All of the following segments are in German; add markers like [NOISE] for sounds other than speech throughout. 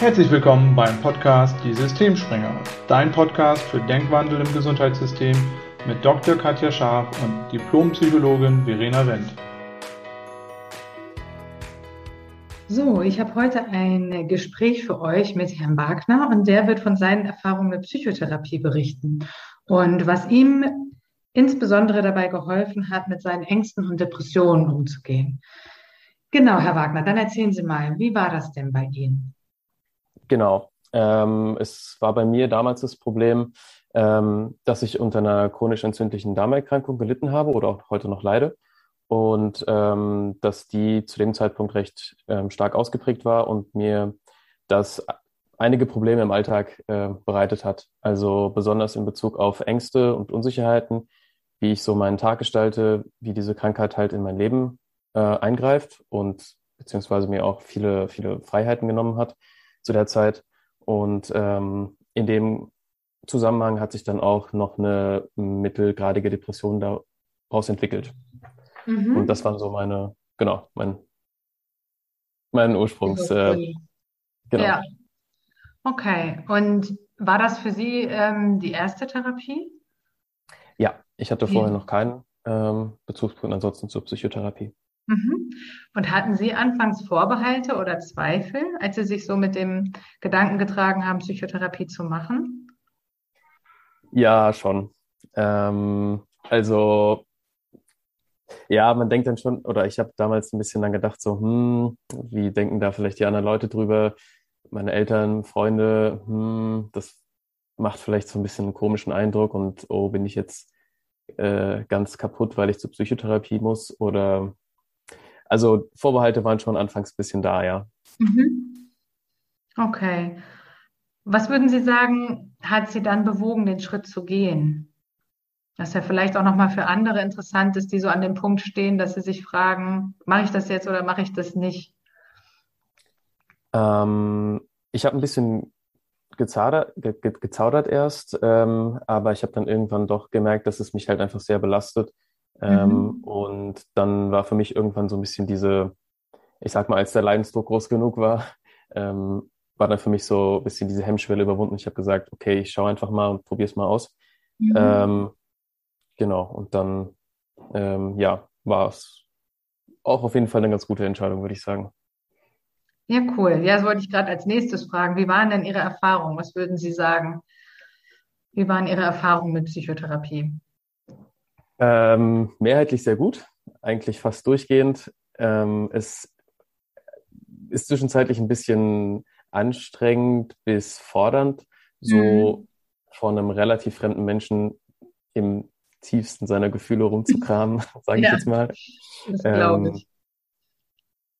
Herzlich willkommen beim Podcast Die Systemspringer, dein Podcast für Denkwandel im Gesundheitssystem mit Dr. Katja Scharf und Diplompsychologin Verena Wendt. So, ich habe heute ein Gespräch für euch mit Herrn Wagner und der wird von seinen Erfahrungen mit Psychotherapie berichten und was ihm insbesondere dabei geholfen hat, mit seinen Ängsten und Depressionen umzugehen. Genau, Herr Wagner, dann erzählen Sie mal, wie war das denn bei Ihnen? Genau. Ähm, es war bei mir damals das Problem, ähm, dass ich unter einer chronisch entzündlichen Darmerkrankung gelitten habe oder auch heute noch leide. Und ähm, dass die zu dem Zeitpunkt recht ähm, stark ausgeprägt war und mir das einige Probleme im Alltag äh, bereitet hat. Also besonders in Bezug auf Ängste und Unsicherheiten, wie ich so meinen Tag gestalte, wie diese Krankheit halt in mein Leben äh, eingreift und beziehungsweise mir auch viele, viele Freiheiten genommen hat zu der Zeit. Und ähm, in dem Zusammenhang hat sich dann auch noch eine mittelgradige Depression daraus entwickelt. Mhm. Und das waren so meine, genau, mein, mein Ursprungs. Äh, genau. Ja. Okay. Und war das für Sie ähm, die erste Therapie? Ja, ich hatte vorher ja. noch keinen ähm, Bezugspunkt ansonsten zur Psychotherapie. Mhm. Und hatten Sie anfangs Vorbehalte oder Zweifel, als Sie sich so mit dem Gedanken getragen haben, Psychotherapie zu machen? Ja, schon. Ähm, also ja, man denkt dann schon, oder ich habe damals ein bisschen dann gedacht, so, hm, wie denken da vielleicht die anderen Leute drüber? Meine Eltern, Freunde, hm, das macht vielleicht so ein bisschen einen komischen Eindruck und oh, bin ich jetzt äh, ganz kaputt, weil ich zur Psychotherapie muss? Oder also Vorbehalte waren schon anfangs ein bisschen da, ja. Mhm. Okay. Was würden Sie sagen, hat Sie dann bewogen, den Schritt zu gehen? Dass ja vielleicht auch nochmal für andere interessant ist, die so an dem Punkt stehen, dass sie sich fragen, mache ich das jetzt oder mache ich das nicht? Ähm, ich habe ein bisschen gezaudert, ge, ge, gezaudert erst, ähm, aber ich habe dann irgendwann doch gemerkt, dass es mich halt einfach sehr belastet ähm, mhm. Und dann war für mich irgendwann so ein bisschen diese, ich sag mal, als der Leidensdruck groß genug war, [LAUGHS] ähm, war dann für mich so ein bisschen diese Hemmschwelle überwunden. Ich habe gesagt, okay, ich schaue einfach mal und probiere es mal aus. Mhm. Ähm, genau, und dann, ähm, ja, war es auch auf jeden Fall eine ganz gute Entscheidung, würde ich sagen. Ja, cool. Ja, das wollte ich gerade als nächstes fragen. Wie waren denn Ihre Erfahrungen? Was würden Sie sagen? Wie waren Ihre Erfahrungen mit Psychotherapie? Ähm, mehrheitlich sehr gut, eigentlich fast durchgehend. Ähm, es ist zwischenzeitlich ein bisschen anstrengend bis fordernd, so mhm. von einem relativ fremden Menschen im tiefsten seiner Gefühle rumzukramen, [LAUGHS] sage ich ja, jetzt mal. Das glaube ähm, ich.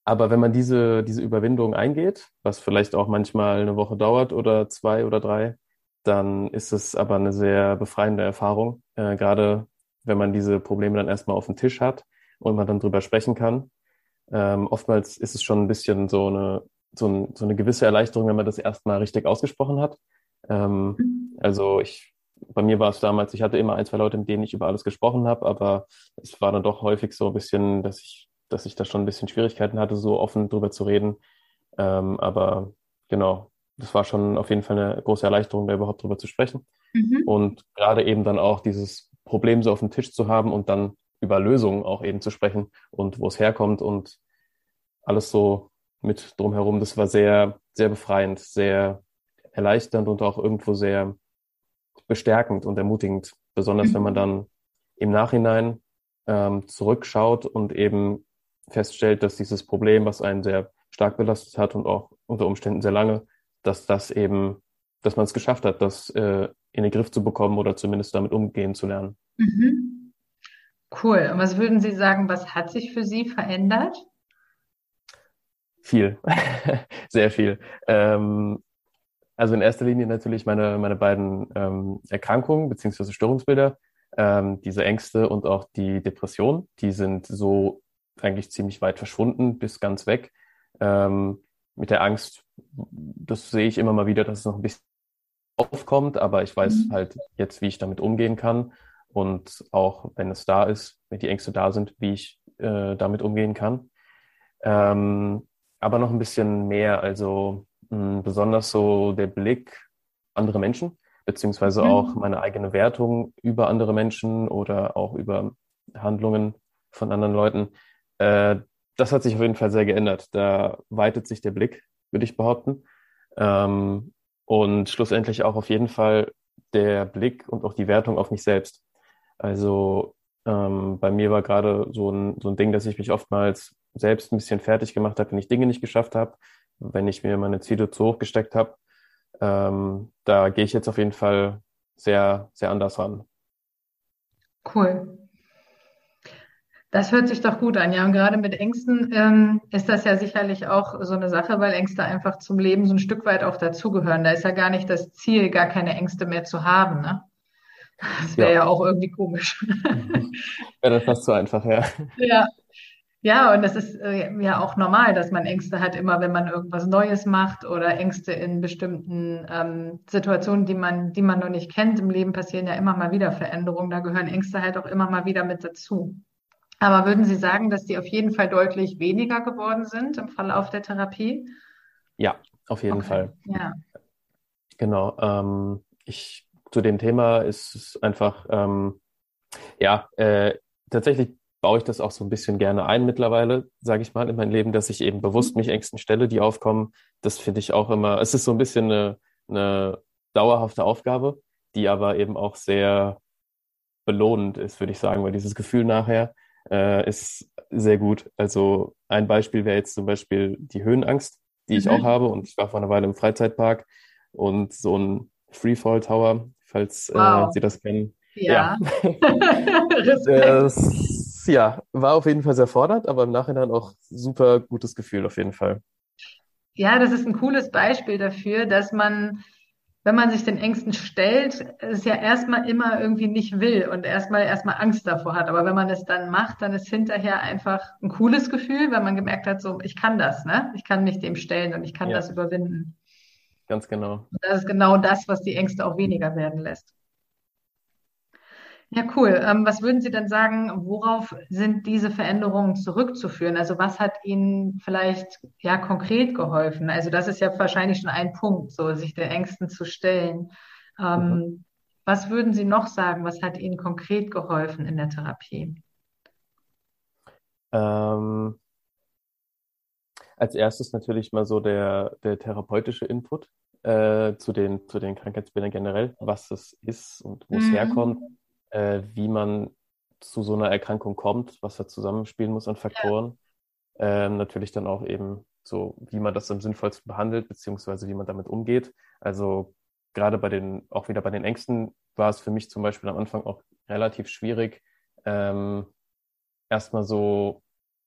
Aber wenn man diese, diese Überwindung eingeht, was vielleicht auch manchmal eine Woche dauert oder zwei oder drei, dann ist es aber eine sehr befreiende Erfahrung, äh, gerade wenn man diese Probleme dann erstmal auf dem Tisch hat und man dann drüber sprechen kann. Ähm, oftmals ist es schon ein bisschen so eine, so, ein, so eine gewisse Erleichterung, wenn man das erstmal richtig ausgesprochen hat. Ähm, mhm. also ich, bei mir war es damals, ich hatte immer ein, zwei Leute, mit denen ich über alles gesprochen habe, aber es war dann doch häufig so ein bisschen, dass ich, dass ich da schon ein bisschen Schwierigkeiten hatte, so offen drüber zu reden. Ähm, aber genau, das war schon auf jeden Fall eine große Erleichterung, da überhaupt drüber zu sprechen. Mhm. Und gerade eben dann auch dieses Problem so auf dem Tisch zu haben und dann über Lösungen auch eben zu sprechen und wo es herkommt und alles so mit drumherum. Das war sehr, sehr befreiend, sehr erleichternd und auch irgendwo sehr bestärkend und ermutigend, besonders wenn man dann im Nachhinein ähm, zurückschaut und eben feststellt, dass dieses Problem, was einen sehr stark belastet hat und auch unter Umständen sehr lange, dass das eben, dass man es geschafft hat, das äh, in den Griff zu bekommen oder zumindest damit umgehen zu lernen. Mhm. Cool. Und was würden Sie sagen, was hat sich für Sie verändert? Viel, [LAUGHS] sehr viel. Ähm, also in erster Linie natürlich meine, meine beiden ähm, Erkrankungen beziehungsweise Störungsbilder, ähm, diese Ängste und auch die Depression, die sind so eigentlich ziemlich weit verschwunden bis ganz weg. Ähm, mit der Angst, das sehe ich immer mal wieder, dass es noch ein bisschen aufkommt, aber ich weiß mhm. halt jetzt, wie ich damit umgehen kann und auch wenn es da ist, wenn die Ängste da sind, wie ich äh, damit umgehen kann. Ähm, aber noch ein bisschen mehr, also mh, besonders so der Blick andere Menschen, beziehungsweise mhm. auch meine eigene Wertung über andere Menschen oder auch über Handlungen von anderen Leuten. Äh, das hat sich auf jeden Fall sehr geändert. Da weitet sich der Blick, würde ich behaupten. Ähm, und schlussendlich auch auf jeden Fall der Blick und auch die Wertung auf mich selbst. Also ähm, bei mir war gerade so ein, so ein Ding, dass ich mich oftmals selbst ein bisschen fertig gemacht habe, wenn ich Dinge nicht geschafft habe, wenn ich mir meine Ziele zu hoch gesteckt habe. Ähm, da gehe ich jetzt auf jeden Fall sehr, sehr anders ran. Cool. Das hört sich doch gut an, ja. Und gerade mit Ängsten ähm, ist das ja sicherlich auch so eine Sache, weil Ängste einfach zum Leben so ein Stück weit auch dazugehören. Da ist ja gar nicht das Ziel, gar keine Ängste mehr zu haben. Ne? Das wäre ja. ja. auch irgendwie komisch. [LAUGHS] wäre das fast zu einfach, ja. Ja. Ja, und das ist äh, ja auch normal, dass man Ängste hat, immer wenn man irgendwas Neues macht oder Ängste in bestimmten ähm, Situationen, die man, die man noch nicht kennt. Im Leben passieren ja immer mal wieder Veränderungen. Da gehören Ängste halt auch immer mal wieder mit dazu. Aber würden Sie sagen, dass die auf jeden Fall deutlich weniger geworden sind im Verlauf der Therapie? Ja, auf jeden okay. Fall. Ja. Genau. Ähm, ich, zu dem Thema ist es einfach, ähm, ja, äh, tatsächlich baue ich das auch so ein bisschen gerne ein mittlerweile, sage ich mal, in mein Leben, dass ich eben bewusst mich Ängsten stelle, die aufkommen. Das finde ich auch immer, es ist so ein bisschen eine, eine dauerhafte Aufgabe, die aber eben auch sehr belohnend ist, würde ich sagen, weil dieses Gefühl nachher, äh, ist sehr gut. Also ein Beispiel wäre jetzt zum Beispiel die Höhenangst, die ich mhm. auch habe. Und ich war vor einer Weile im Freizeitpark und so ein Freefall Tower, falls äh, wow. äh, Sie das kennen. Ja. ja. [LAUGHS] das, ja, war auf jeden Fall sehr fordernd, aber im Nachhinein auch super gutes Gefühl auf jeden Fall. Ja, das ist ein cooles Beispiel dafür, dass man wenn man sich den Ängsten stellt, es ja erstmal immer irgendwie nicht will und erstmal erstmal Angst davor hat. Aber wenn man es dann macht, dann ist hinterher einfach ein cooles Gefühl, weil man gemerkt hat, so, ich kann das, ne? Ich kann mich dem stellen und ich kann ja. das überwinden. Ganz genau. Und das ist genau das, was die Ängste auch weniger werden lässt. Ja, cool. Ähm, was würden Sie denn sagen, worauf sind diese Veränderungen zurückzuführen? Also was hat Ihnen vielleicht ja konkret geholfen? Also das ist ja wahrscheinlich schon ein Punkt, so sich den Ängsten zu stellen. Ähm, mhm. Was würden Sie noch sagen? Was hat Ihnen konkret geholfen in der Therapie? Ähm, als erstes natürlich mal so der, der therapeutische Input äh, zu, den, zu den Krankheitsbildern generell, was es ist und wo es mhm. herkommt äh, wie man zu so einer Erkrankung kommt, was da zusammenspielen muss an Faktoren. Ja. Ähm, natürlich dann auch eben so, wie man das am sinnvollsten behandelt, beziehungsweise wie man damit umgeht. Also gerade bei den, auch wieder bei den Ängsten war es für mich zum Beispiel am Anfang auch relativ schwierig, ähm, erstmal so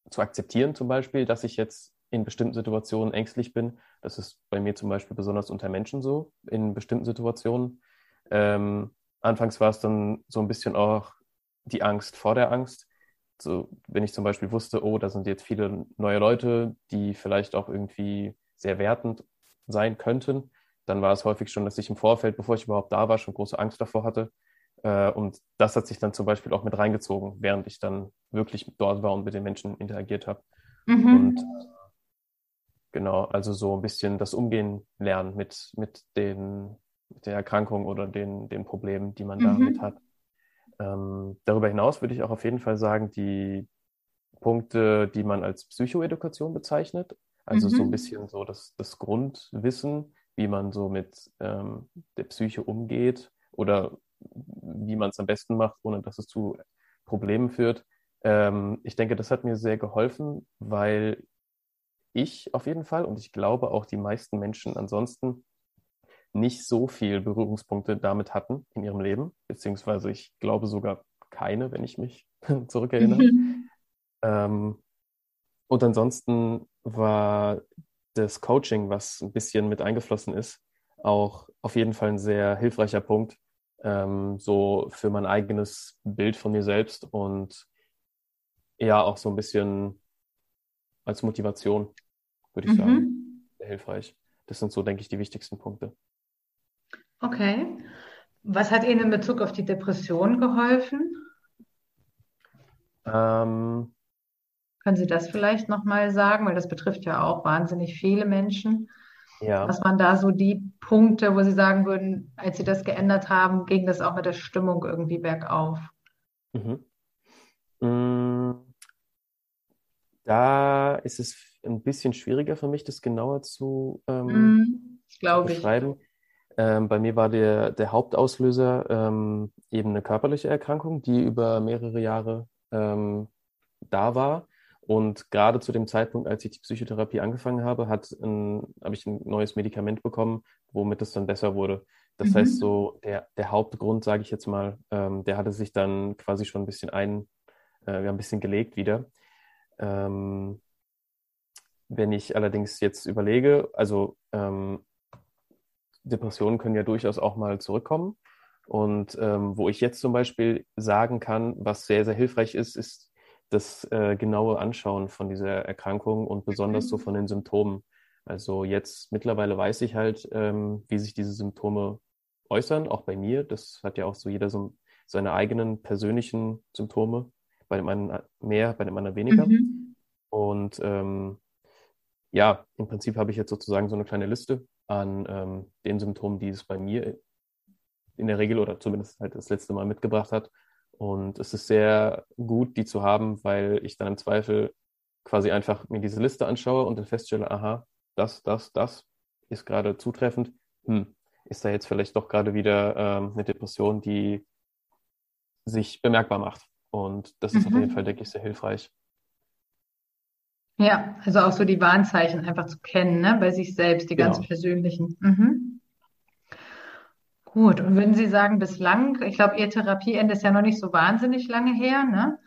zu akzeptieren, zum Beispiel, dass ich jetzt in bestimmten Situationen ängstlich bin. Das ist bei mir zum Beispiel besonders unter Menschen so, in bestimmten Situationen. Ähm, anfangs war es dann so ein bisschen auch die Angst vor der Angst. So, wenn ich zum Beispiel wusste, oh, da sind jetzt viele neue Leute, die vielleicht auch irgendwie sehr wertend sein könnten, dann war es häufig schon, dass ich im Vorfeld, bevor ich überhaupt da war, schon große Angst davor hatte. Äh, und das hat sich dann zum Beispiel auch mit reingezogen, während ich dann wirklich dort war und mit den Menschen interagiert habe. Mhm. Und genau, also so ein bisschen das Umgehen lernen mit, mit den der Erkrankung oder den, den Problemen, die man mhm. damit hat. Ähm, darüber hinaus würde ich auch auf jeden Fall sagen, die Punkte, die man als Psychoedukation bezeichnet, also mhm. so ein bisschen so das, das Grundwissen, wie man so mit ähm, der Psyche umgeht oder wie man es am besten macht, ohne dass es zu Problemen führt. Ähm, ich denke, das hat mir sehr geholfen, weil ich auf jeden Fall und ich glaube auch die meisten Menschen ansonsten nicht so viel Berührungspunkte damit hatten in ihrem Leben, beziehungsweise ich glaube sogar keine, wenn ich mich [LAUGHS] zurückerinnere. Mhm. Ähm, und ansonsten war das Coaching, was ein bisschen mit eingeflossen ist, auch auf jeden Fall ein sehr hilfreicher Punkt, ähm, so für mein eigenes Bild von mir selbst und ja, auch so ein bisschen als Motivation, würde ich mhm. sagen, sehr hilfreich. Das sind so, denke ich, die wichtigsten Punkte. Okay. Was hat Ihnen in Bezug auf die Depression geholfen? Ähm, Können Sie das vielleicht nochmal sagen? Weil das betrifft ja auch wahnsinnig viele Menschen. Ja. Was waren da so die Punkte, wo Sie sagen würden, als Sie das geändert haben, ging das auch mit der Stimmung irgendwie bergauf? Mhm. Mm, da ist es ein bisschen schwieriger für mich, das genauer zu, ähm, zu beschreiben. Ich. Ähm, bei mir war der, der Hauptauslöser ähm, eben eine körperliche Erkrankung, die über mehrere Jahre ähm, da war. Und gerade zu dem Zeitpunkt, als ich die Psychotherapie angefangen habe, habe ich ein neues Medikament bekommen, womit es dann besser wurde. Das mhm. heißt, so der, der Hauptgrund, sage ich jetzt mal, ähm, der hatte sich dann quasi schon ein bisschen ein, äh, ein bisschen gelegt wieder. Ähm, wenn ich allerdings jetzt überlege, also ähm, Depressionen können ja durchaus auch mal zurückkommen. Und ähm, wo ich jetzt zum Beispiel sagen kann, was sehr, sehr hilfreich ist, ist das äh, genaue Anschauen von dieser Erkrankung und besonders so mhm. von den Symptomen. Also jetzt mittlerweile weiß ich halt, ähm, wie sich diese Symptome äußern, auch bei mir. Das hat ja auch so jeder so seine eigenen persönlichen Symptome. Bei dem einen mehr, bei dem anderen weniger. Mhm. Und ähm, ja, im Prinzip habe ich jetzt sozusagen so eine kleine Liste an ähm, den Symptomen, die es bei mir in der Regel oder zumindest halt das letzte Mal mitgebracht hat. Und es ist sehr gut, die zu haben, weil ich dann im Zweifel quasi einfach mir diese Liste anschaue und dann feststelle, aha, das, das, das ist gerade zutreffend. Hm, ist da jetzt vielleicht doch gerade wieder ähm, eine Depression, die sich bemerkbar macht. Und das ist mhm. auf jeden Fall, denke ich, sehr hilfreich. Ja, also auch so die Warnzeichen einfach zu kennen, ne? bei sich selbst, die ganz genau. persönlichen. Mhm. Gut, und würden Sie sagen, bislang, ich glaube, Ihr Therapieende ist ja noch nicht so wahnsinnig lange her, ne?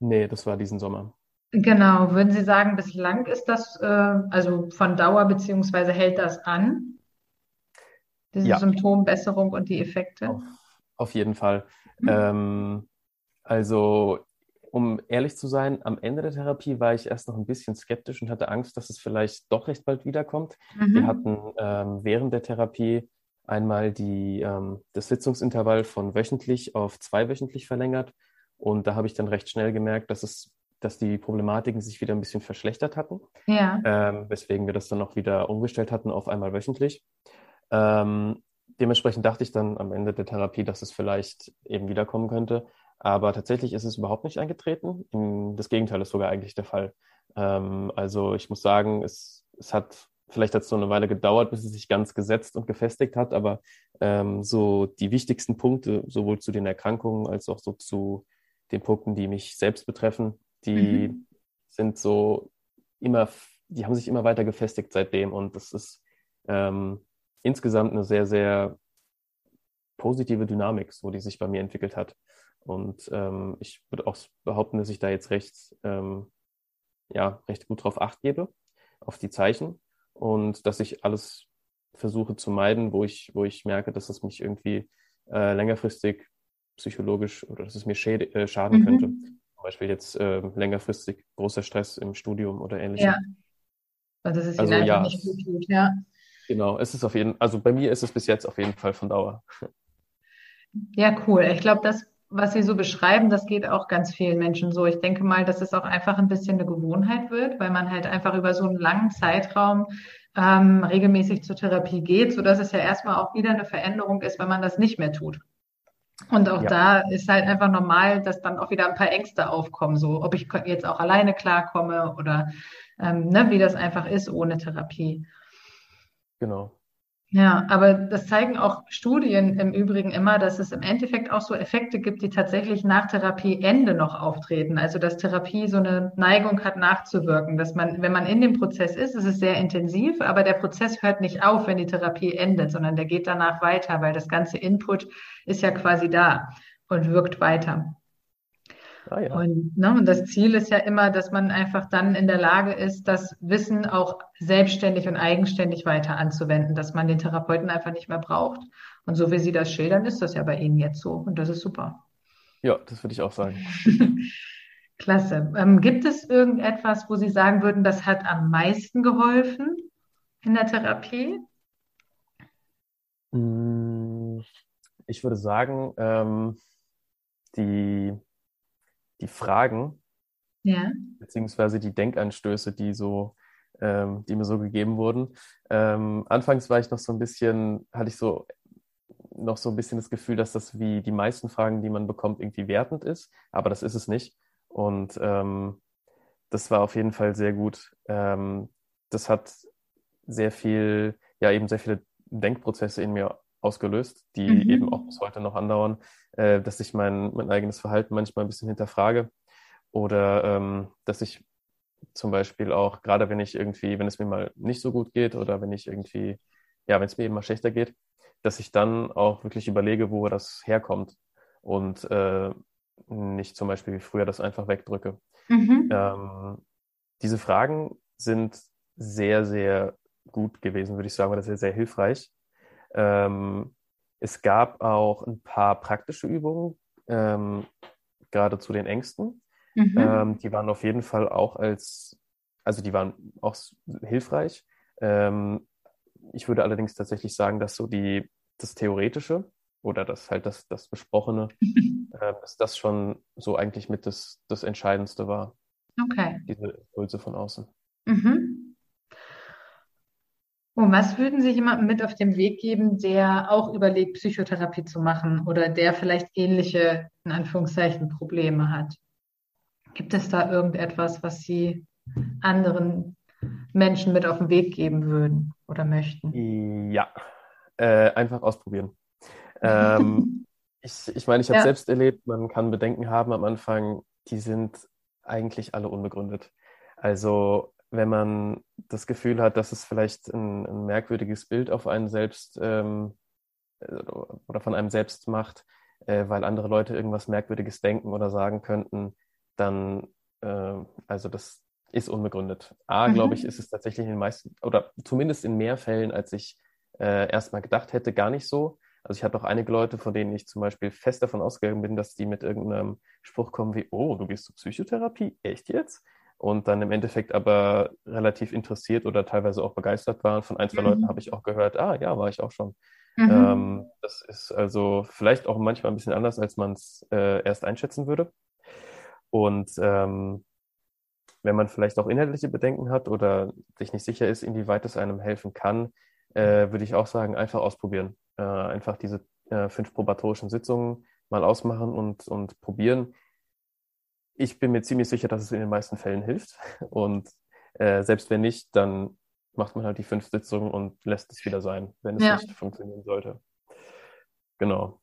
Nee, das war diesen Sommer. Genau, würden Sie sagen, bislang ist das äh, also von Dauer beziehungsweise hält das an? Diese ja. Symptombesserung und die Effekte? Auf, auf jeden Fall. Mhm. Ähm, also um ehrlich zu sein, am Ende der Therapie war ich erst noch ein bisschen skeptisch und hatte Angst, dass es vielleicht doch recht bald wiederkommt. Mhm. Wir hatten ähm, während der Therapie einmal die, ähm, das Sitzungsintervall von wöchentlich auf zweiwöchentlich verlängert. Und da habe ich dann recht schnell gemerkt, dass es dass die Problematiken sich wieder ein bisschen verschlechtert hatten, ja. ähm, weswegen wir das dann auch wieder umgestellt hatten auf einmal wöchentlich. Ähm, dementsprechend dachte ich dann am Ende der Therapie, dass es vielleicht eben wiederkommen könnte. Aber tatsächlich ist es überhaupt nicht eingetreten. Das Gegenteil ist sogar eigentlich der Fall. Ähm, also ich muss sagen, es, es hat vielleicht hat es so eine Weile gedauert, bis es sich ganz gesetzt und gefestigt hat, aber ähm, so die wichtigsten Punkte, sowohl zu den Erkrankungen als auch so zu den Punkten, die mich selbst betreffen, die mhm. sind so immer, die haben sich immer weiter gefestigt seitdem und das ist ähm, insgesamt eine sehr, sehr positive Dynamik, so die sich bei mir entwickelt hat. Und ähm, ich würde auch behaupten, dass ich da jetzt recht, ähm, ja, recht gut drauf acht gebe, auf die Zeichen und dass ich alles versuche zu meiden, wo ich, wo ich merke, dass es mich irgendwie äh, längerfristig psychologisch oder dass es mir äh, schaden mhm. könnte. Zum Beispiel jetzt äh, längerfristig großer Stress im Studium oder ähnliches. Ja. Also, dass es also, ja, nicht gut tut, ja. Genau, es ist auf jeden also bei mir ist es bis jetzt auf jeden Fall von Dauer. Ja, cool. Ich glaube, das, was Sie so beschreiben, das geht auch ganz vielen Menschen so. Ich denke mal, dass es auch einfach ein bisschen eine Gewohnheit wird, weil man halt einfach über so einen langen Zeitraum ähm, regelmäßig zur Therapie geht, sodass es ja erstmal auch wieder eine Veränderung ist, wenn man das nicht mehr tut. Und auch ja. da ist halt einfach normal, dass dann auch wieder ein paar Ängste aufkommen, so ob ich jetzt auch alleine klarkomme oder ähm, ne, wie das einfach ist ohne Therapie. Genau. Ja, aber das zeigen auch Studien im Übrigen immer, dass es im Endeffekt auch so Effekte gibt, die tatsächlich nach Therapieende noch auftreten. Also dass Therapie so eine Neigung hat, nachzuwirken. Dass man, wenn man in dem Prozess ist, ist es sehr intensiv, aber der Prozess hört nicht auf, wenn die Therapie endet, sondern der geht danach weiter, weil das ganze Input ist ja quasi da und wirkt weiter. Ah, ja. und, ne, und das Ziel ist ja immer, dass man einfach dann in der Lage ist, das Wissen auch selbstständig und eigenständig weiter anzuwenden, dass man den Therapeuten einfach nicht mehr braucht. Und so wie Sie das schildern, ist das ja bei Ihnen jetzt so. Und das ist super. Ja, das würde ich auch sagen. [LAUGHS] Klasse. Ähm, gibt es irgendetwas, wo Sie sagen würden, das hat am meisten geholfen in der Therapie? Hm, ich würde sagen, ähm, die die Fragen, ja. beziehungsweise die Denkanstöße, die so ähm, die mir so gegeben wurden. Ähm, anfangs war ich noch so ein bisschen, hatte ich so noch so ein bisschen das Gefühl, dass das wie die meisten Fragen, die man bekommt, irgendwie wertend ist, aber das ist es nicht. Und ähm, das war auf jeden Fall sehr gut. Ähm, das hat sehr viel, ja, eben sehr viele Denkprozesse in mir ausgelöst, die mhm. eben auch bis heute noch andauern, äh, dass ich mein, mein eigenes Verhalten manchmal ein bisschen hinterfrage oder ähm, dass ich zum Beispiel auch, gerade wenn ich irgendwie, wenn es mir mal nicht so gut geht oder wenn ich irgendwie, ja, wenn es mir eben mal schlechter geht, dass ich dann auch wirklich überlege, wo das herkommt und äh, nicht zum Beispiel wie früher das einfach wegdrücke. Mhm. Ähm, diese Fragen sind sehr, sehr gut gewesen, würde ich sagen, oder sehr, sehr hilfreich. Ähm, es gab auch ein paar praktische Übungen, ähm, gerade zu den Ängsten. Mhm. Ähm, die waren auf jeden Fall auch als, also die waren auch hilfreich. Ähm, ich würde allerdings tatsächlich sagen, dass so die, das Theoretische oder das halt das, das Besprochene, [LAUGHS] äh, dass das schon so eigentlich mit das, das Entscheidendste war. Okay. Diese Impulse von außen. Mhm. Und was würden Sie jemandem mit auf den Weg geben, der auch überlegt, Psychotherapie zu machen oder der vielleicht ähnliche, in Anführungszeichen, Probleme hat? Gibt es da irgendetwas, was Sie anderen Menschen mit auf den Weg geben würden oder möchten? Ja, äh, einfach ausprobieren. Ähm, [LAUGHS] ich, ich meine, ich habe ja. selbst erlebt, man kann Bedenken haben am Anfang, die sind eigentlich alle unbegründet. Also wenn man das Gefühl hat, dass es vielleicht ein, ein merkwürdiges Bild auf einen selbst ähm, oder von einem selbst macht, äh, weil andere Leute irgendwas Merkwürdiges denken oder sagen könnten, dann, äh, also das ist unbegründet. A, mhm. glaube ich, ist es tatsächlich in den meisten, oder zumindest in mehr Fällen, als ich äh, erstmal gedacht hätte, gar nicht so. Also ich hatte auch einige Leute, von denen ich zum Beispiel fest davon ausgegangen bin, dass die mit irgendeinem Spruch kommen wie, oh, du gehst zur Psychotherapie? Echt jetzt? Und dann im Endeffekt aber relativ interessiert oder teilweise auch begeistert waren. Von ein, zwei mhm. Leuten habe ich auch gehört, ah ja, war ich auch schon. Mhm. Ähm, das ist also vielleicht auch manchmal ein bisschen anders, als man es äh, erst einschätzen würde. Und ähm, wenn man vielleicht auch inhaltliche Bedenken hat oder sich nicht sicher ist, inwieweit es einem helfen kann, äh, würde ich auch sagen, einfach ausprobieren. Äh, einfach diese äh, fünf probatorischen Sitzungen mal ausmachen und, und probieren. Ich bin mir ziemlich sicher, dass es in den meisten Fällen hilft. Und äh, selbst wenn nicht, dann macht man halt die fünf Sitzungen und lässt es wieder sein, wenn es ja. nicht funktionieren sollte. Genau.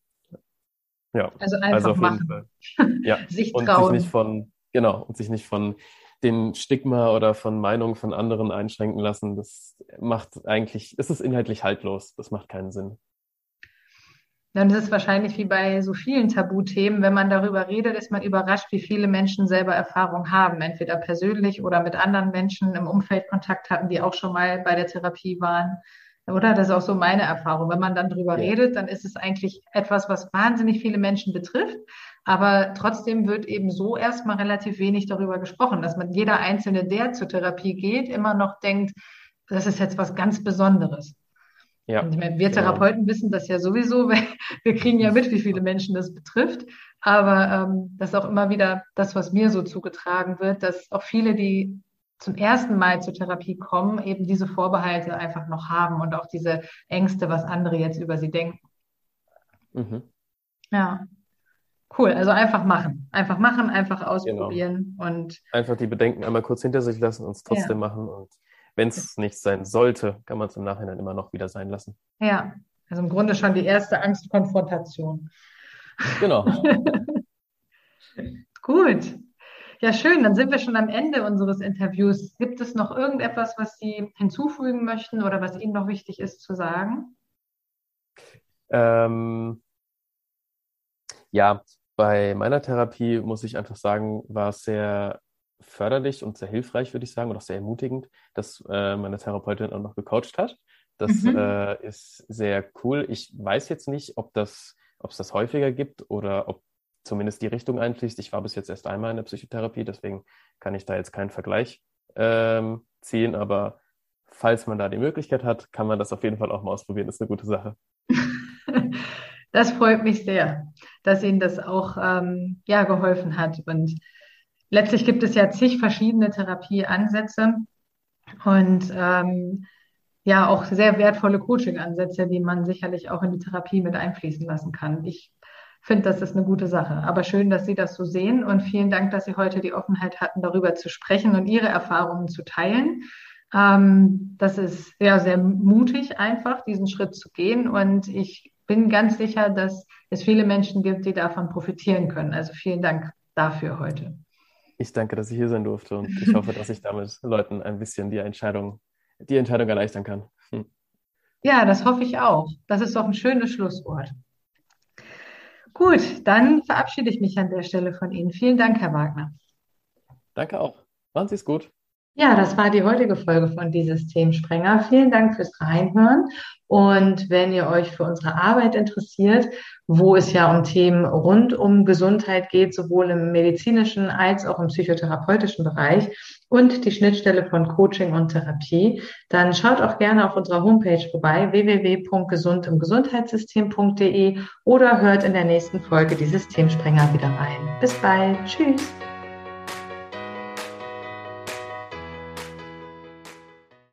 Ja. Also einfach also machen. [LAUGHS] Ja. sich und trauen. Sich nicht von, genau, und sich nicht von den Stigma oder von Meinungen von anderen einschränken lassen. Das macht eigentlich, ist es inhaltlich haltlos. Das macht keinen Sinn. Dann ist es wahrscheinlich wie bei so vielen Tabuthemen, wenn man darüber redet, ist man überrascht, wie viele Menschen selber Erfahrung haben, entweder persönlich oder mit anderen Menschen im Umfeld Kontakt hatten, die auch schon mal bei der Therapie waren. Oder? Das ist auch so meine Erfahrung. Wenn man dann drüber ja. redet, dann ist es eigentlich etwas, was wahnsinnig viele Menschen betrifft. Aber trotzdem wird eben so erstmal relativ wenig darüber gesprochen, dass man jeder Einzelne, der zur Therapie geht, immer noch denkt, das ist jetzt was ganz Besonderes. Ja, und wir genau. Therapeuten genau. wissen das ja sowieso, [LAUGHS] wir kriegen ja mit, wie viele Menschen das betrifft. Aber ähm, das ist auch immer wieder das, was mir so zugetragen wird, dass auch viele, die zum ersten Mal zur Therapie kommen, eben diese Vorbehalte einfach noch haben und auch diese Ängste, was andere jetzt über sie denken. Mhm. Ja. Cool, also einfach machen. Einfach machen, einfach ausprobieren genau. und einfach die Bedenken einmal kurz hinter sich lassen und es trotzdem ja. machen und wenn es nicht sein sollte, kann man es im Nachhinein immer noch wieder sein lassen. Ja, also im Grunde schon die erste Angstkonfrontation. Genau. [LAUGHS] Gut. Ja, schön. Dann sind wir schon am Ende unseres Interviews. Gibt es noch irgendetwas, was Sie hinzufügen möchten oder was Ihnen noch wichtig ist zu sagen? Ähm, ja, bei meiner Therapie muss ich einfach sagen, war es sehr förderlich und sehr hilfreich, würde ich sagen, und auch sehr ermutigend, dass äh, meine Therapeutin auch noch gecoacht hat. Das mhm. äh, ist sehr cool. Ich weiß jetzt nicht, ob das, ob es das häufiger gibt oder ob zumindest die Richtung einfließt. Ich war bis jetzt erst einmal in der Psychotherapie, deswegen kann ich da jetzt keinen Vergleich ähm, ziehen, aber falls man da die Möglichkeit hat, kann man das auf jeden Fall auch mal ausprobieren. Das ist eine gute Sache. [LAUGHS] Das freut mich sehr, dass Ihnen das auch ähm, ja, geholfen hat. Und letztlich gibt es ja zig verschiedene Therapieansätze. Und ähm, ja, auch sehr wertvolle Coaching-Ansätze, die man sicherlich auch in die Therapie mit einfließen lassen kann. Ich finde, das ist eine gute Sache. Aber schön, dass Sie das so sehen und vielen Dank, dass Sie heute die Offenheit hatten, darüber zu sprechen und Ihre Erfahrungen zu teilen. Ähm, das ist ja sehr mutig, einfach diesen Schritt zu gehen. Und ich bin ganz sicher, dass es viele Menschen gibt, die davon profitieren können. Also vielen Dank dafür heute. Ich danke, dass ich hier sein durfte und ich hoffe, dass ich damit Leuten ein bisschen die Entscheidung, die Entscheidung erleichtern kann. Hm. Ja, das hoffe ich auch. Das ist doch ein schönes Schlusswort. Gut, dann verabschiede ich mich an der Stelle von Ihnen. Vielen Dank, Herr Wagner. Danke auch. Machen Sie es gut. Ja, das war die heutige Folge von dieses Themensprenger. Vielen Dank fürs Reinhören. Und wenn ihr euch für unsere Arbeit interessiert, wo es ja um Themen rund um Gesundheit geht, sowohl im medizinischen als auch im psychotherapeutischen Bereich und die Schnittstelle von Coaching und Therapie, dann schaut auch gerne auf unserer Homepage vorbei, www.gesundimgesundheitssystem.de oder hört in der nächsten Folge dieses Themensprenger wieder rein. Bis bald. Tschüss.